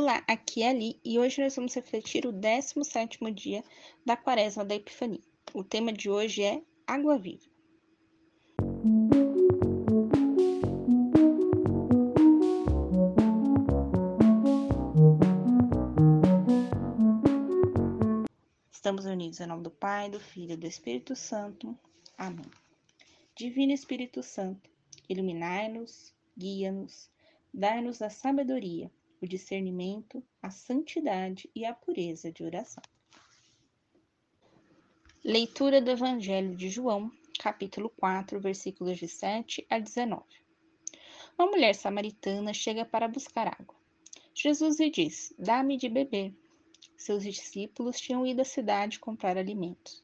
Olá, aqui é Ali e hoje nós vamos refletir o 17º dia da Quaresma da Epifania. O tema de hoje é Água Viva. Estamos unidos em nome do Pai, do Filho e do Espírito Santo. Amém. Divino Espírito Santo, iluminai-nos, guia-nos, dai-nos a sabedoria o discernimento, a santidade e a pureza de oração. Leitura do Evangelho de João, capítulo 4, versículos de 7 a 19. Uma mulher samaritana chega para buscar água. Jesus lhe diz: Dá-me de beber. Seus discípulos tinham ido à cidade comprar alimentos.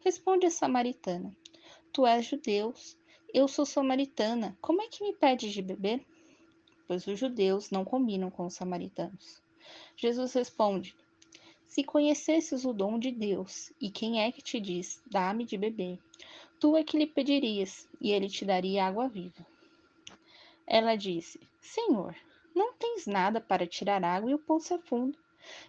Responde a samaritana: Tu és judeu, eu sou samaritana. Como é que me pedes de beber? Pois os judeus não combinam com os samaritanos. Jesus responde: Se conhecesses o dom de Deus e quem é que te diz, dá-me de beber, tu é que lhe pedirias e ele te daria água viva. Ela disse: Senhor, não tens nada para tirar água e o poço é fundo.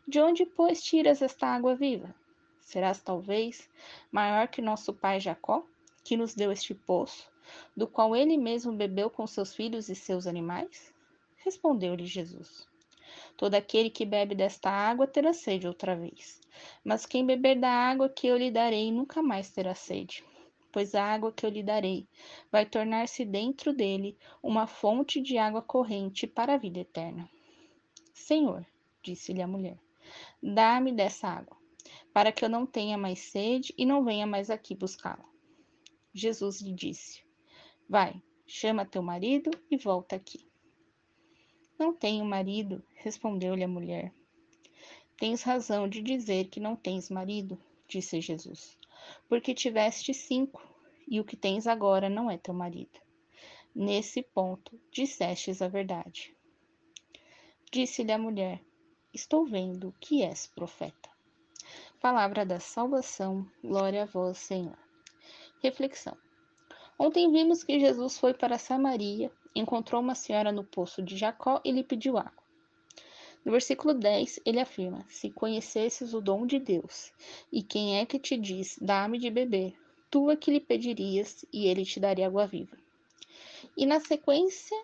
De onde, pois, tiras esta água viva? Serás talvez maior que nosso pai Jacó, que nos deu este poço, do qual ele mesmo bebeu com seus filhos e seus animais? Respondeu-lhe Jesus: Todo aquele que bebe desta água terá sede outra vez. Mas quem beber da água que eu lhe darei nunca mais terá sede. Pois a água que eu lhe darei vai tornar-se dentro dele uma fonte de água corrente para a vida eterna. Senhor, disse-lhe a mulher, dá-me dessa água, para que eu não tenha mais sede e não venha mais aqui buscá-la. Jesus lhe disse: Vai, chama teu marido e volta aqui. Não tenho marido, respondeu-lhe a mulher. Tens razão de dizer que não tens marido, disse Jesus, porque tiveste cinco, e o que tens agora não é teu marido. Nesse ponto, dissestes a verdade. Disse-lhe a mulher: Estou vendo que és profeta. Palavra da salvação, glória a vós, Senhor. Reflexão. Ontem vimos que Jesus foi para Samaria encontrou uma senhora no poço de Jacó e lhe pediu água. No versículo 10, ele afirma: Se conhecesses o dom de Deus, e quem é que te diz, dá-me de beber, tu é que lhe pedirias, e ele te daria água viva. E na sequência,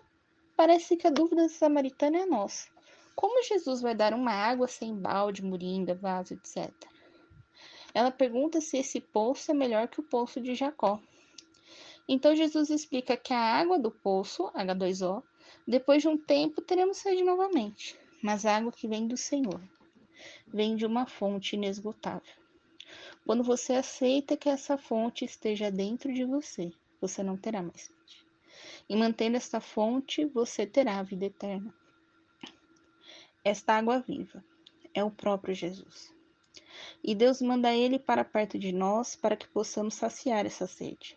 parece que a dúvida samaritana é nossa. Como Jesus vai dar uma água sem balde, moringa, vaso, etc? Ela pergunta se esse poço é melhor que o poço de Jacó. Então Jesus explica que a água do poço, H2O, depois de um tempo teremos sede novamente, mas a água que vem do Senhor, vem de uma fonte inesgotável. Quando você aceita que essa fonte esteja dentro de você, você não terá mais sede. E mantendo esta fonte, você terá a vida eterna. Esta água viva é o próprio Jesus. E Deus manda ele para perto de nós para que possamos saciar essa sede.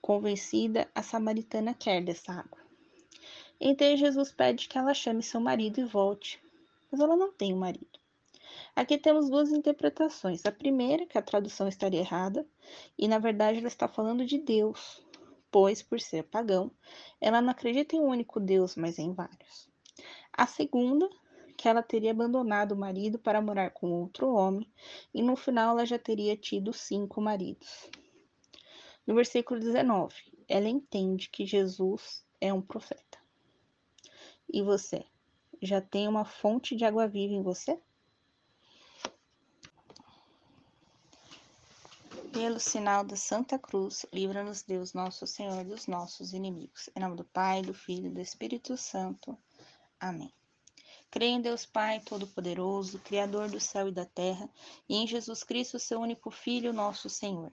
Convencida, a samaritana quer dessa água. Então Jesus pede que ela chame seu marido e volte, mas ela não tem um marido. Aqui temos duas interpretações. A primeira, que a tradução estaria errada, e na verdade ela está falando de Deus, pois, por ser pagão, ela não acredita em um único Deus, mas em vários. A segunda, que ela teria abandonado o marido para morar com outro homem, e no final ela já teria tido cinco maridos. No versículo 19, ela entende que Jesus é um profeta. E você? Já tem uma fonte de água viva em você? Pelo sinal da Santa Cruz, livra-nos Deus nosso Senhor dos nossos inimigos. Em nome do Pai, do Filho e do Espírito Santo. Amém. Creio em Deus Pai Todo-Poderoso, Criador do céu e da terra, e em Jesus Cristo, seu único Filho, nosso Senhor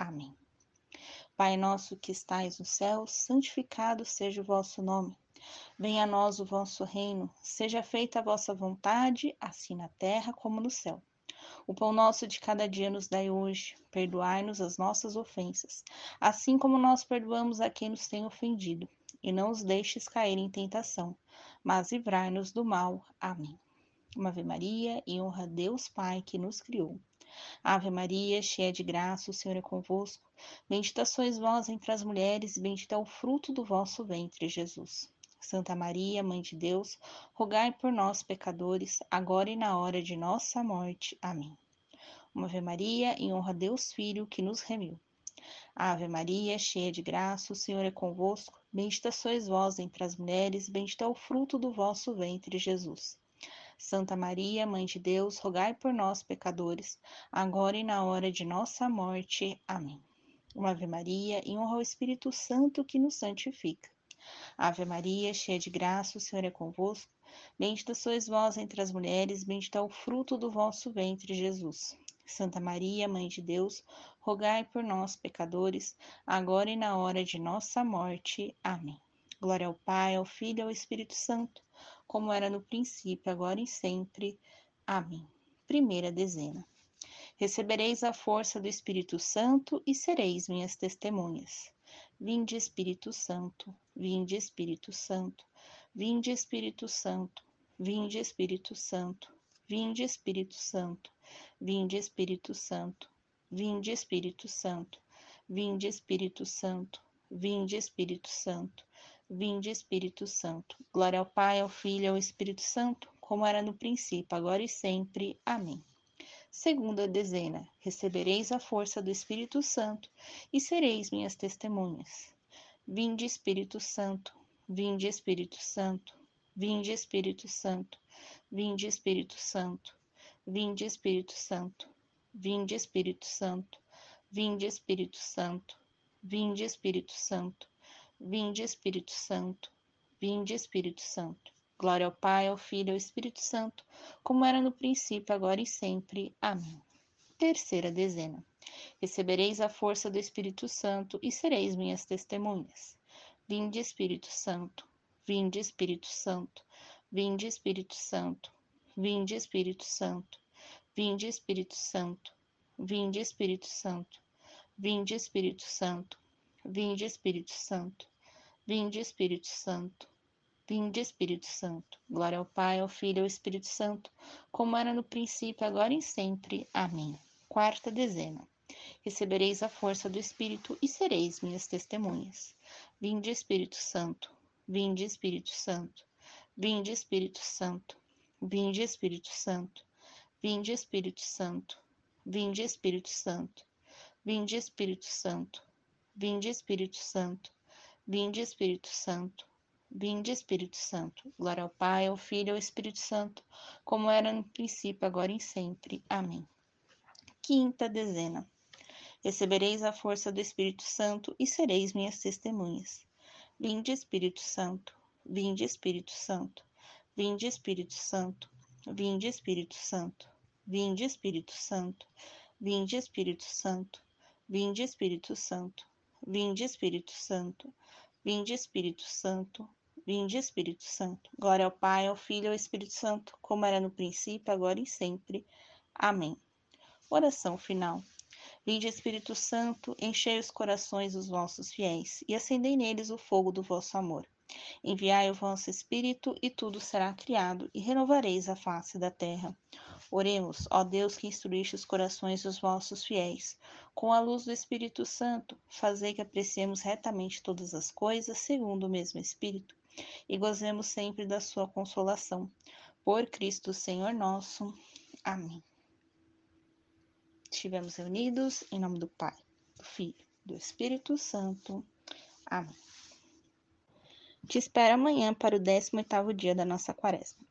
Amém. Pai nosso que estais no céu, santificado seja o vosso nome. Venha a nós o vosso reino, seja feita a vossa vontade, assim na terra como no céu. O pão nosso de cada dia nos dai hoje, perdoai-nos as nossas ofensas, assim como nós perdoamos a quem nos tem ofendido, e não os deixes cair em tentação, mas livrai-nos do mal. Amém. Uma Ave Maria e honra a Deus Pai que nos criou. Ave Maria, cheia de graça, o Senhor é convosco. Bendita sois vós entre as mulheres, e bendito é o fruto do vosso ventre, Jesus. Santa Maria, Mãe de Deus, rogai por nós, pecadores, agora e na hora de nossa morte. Amém. Uma Ave Maria, em honra a Deus Filho, que nos remiu. Ave Maria, cheia de graça, o Senhor é convosco. Bendita sois vós entre as mulheres, bendito é o fruto do vosso ventre, Jesus. Santa Maria, Mãe de Deus, rogai por nós, pecadores, agora e na hora de nossa morte. Amém. Uma Ave Maria, em honra ao Espírito Santo que nos santifica. Ave Maria, cheia de graça, o Senhor é convosco. Bendita sois vós entre as mulheres, bendito é o fruto do vosso ventre, Jesus. Santa Maria, Mãe de Deus, rogai por nós, pecadores, agora e na hora de nossa morte. Amém. Glória ao Pai, ao Filho e ao Espírito Santo, como era no princípio, agora e sempre. Amém. Primeira dezena. Recebereis a força do Espírito Santo e sereis minhas testemunhas. Vinde Espírito Santo, vinde Espírito Santo, vinde Espírito Santo, vinde Espírito Santo, vinde Espírito Santo, vinde Espírito Santo, vinde Espírito Santo, vinde Espírito Santo, vinde Espírito Santo, vinde Espírito Santo. Glória ao Pai, ao Filho e ao Espírito Santo, como era no princípio, agora e sempre. Amém. Segunda dezena: recebereis a força do Espírito Santo e sereis minhas testemunhas. Vinde, Espírito Santo, vinde, Espírito Santo, vinde, Espírito Santo, vinde, Espírito Santo, vinde, Espírito Santo, vinde, Espírito Santo, vinde, Espírito Santo, vinde, Espírito Santo, vinde, Espírito Santo, vinde, Espírito Santo. Glória ao Pai, ao Filho e ao Espírito Santo, como era no princípio, agora e sempre. Amém. Terceira dezena. Recebereis a força do Espírito Santo e sereis minhas testemunhas. Vinde, Espírito Santo. Vinde, Espírito Santo. Vinde, Espírito Santo. Vinde, Espírito Santo. Vinde, Espírito Santo. Vinde, Espírito Santo. Vinde, Espírito Santo. Vinde, Espírito Santo. Vinde, Espírito Santo. Vinde, Espírito Santo. Glória ao Pai, ao Filho e ao Espírito Santo, como era no princípio, agora e sempre. Amém. Quarta dezena. Recebereis a força do Espírito e sereis minhas testemunhas. Vinde, Espírito Santo. Vinde, Espírito Santo. Vinde, Espírito Santo. Vinde, Espírito Santo. Vinde, Espírito Santo. Vinde, Espírito Santo. Vinde, Espírito Santo. Vinde, Espírito Santo. Vinde, Espírito Santo. Vinde, Espírito Santo. Glória ao Pai, ao Filho e ao Espírito Santo, como era no princípio, agora e sempre. Amém. Quinta dezena. Recebereis a força do Espírito Santo e sereis minhas testemunhas. Vinde, Espírito Santo. Vinde, Espírito Santo. Vinde, Espírito Santo. Vinde, Espírito Santo. Vinde, Espírito Santo. Vinde, Espírito Santo. Vinde, Espírito Santo. Vinde, Espírito Santo. Vinde, Espírito Santo. Vinde, Espírito Santo. Glória ao Pai, ao Filho e ao Espírito Santo, como era no princípio, agora e sempre. Amém. Oração final. Vinde, Espírito Santo, enchei os corações dos vossos fiéis e acendei neles o fogo do vosso amor. Enviai o vosso Espírito e tudo será criado e renovareis a face da terra. Oremos, ó Deus que instruíste os corações dos vossos fiéis. Com a luz do Espírito Santo, fazei que apreciemos retamente todas as coisas segundo o mesmo Espírito e gozemos sempre da sua consolação. Por Cristo Senhor nosso. Amém. Estivemos reunidos em nome do Pai, do Filho, do Espírito Santo. Amém. Te espero amanhã para o 18º dia da nossa quaresma.